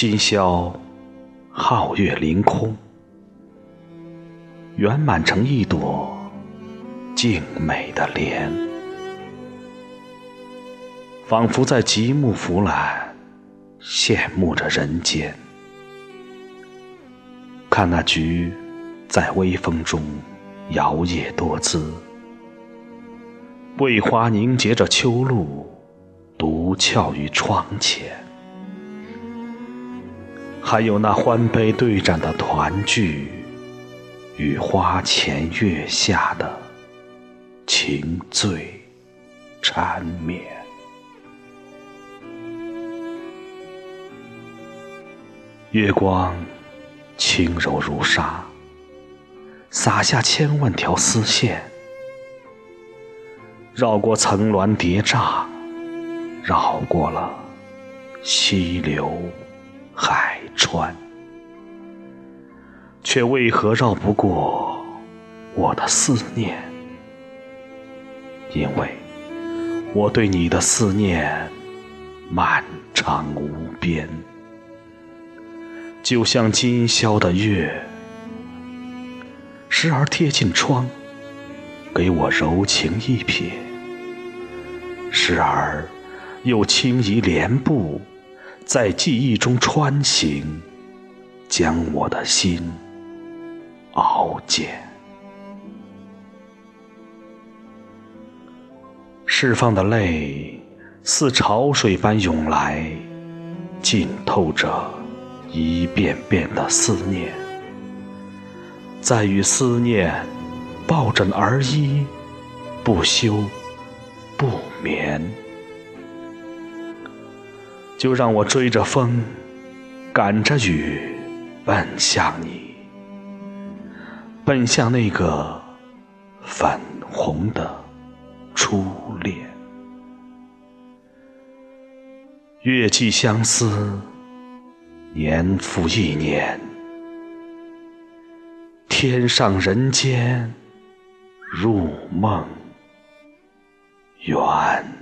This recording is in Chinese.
今宵皓月凌空，圆满成一朵静美的莲，仿佛在极目俯览，羡慕着人间。看那菊在微风中摇曳多姿，桂花凝结着秋露，独俏于窗前。还有那欢悲对盏的团聚，与花前月下的情醉缠绵。月光轻柔如纱，洒下千万条丝线，绕过层峦叠嶂，绕过了溪流海川，却为何绕不过我的思念？因为我对你的思念漫长无边。就像今宵的月，时而贴近窗，给我柔情一瞥；时而又轻移帘步，在记忆中穿行，将我的心熬煎。释放的泪似潮水般涌来，浸透着。一遍遍的思念，在与思念抱枕而依，不休不眠。就让我追着风，赶着雨，奔向你，奔向那个粉红的初恋。月寄相思。年复一年，天上人间，入梦圆。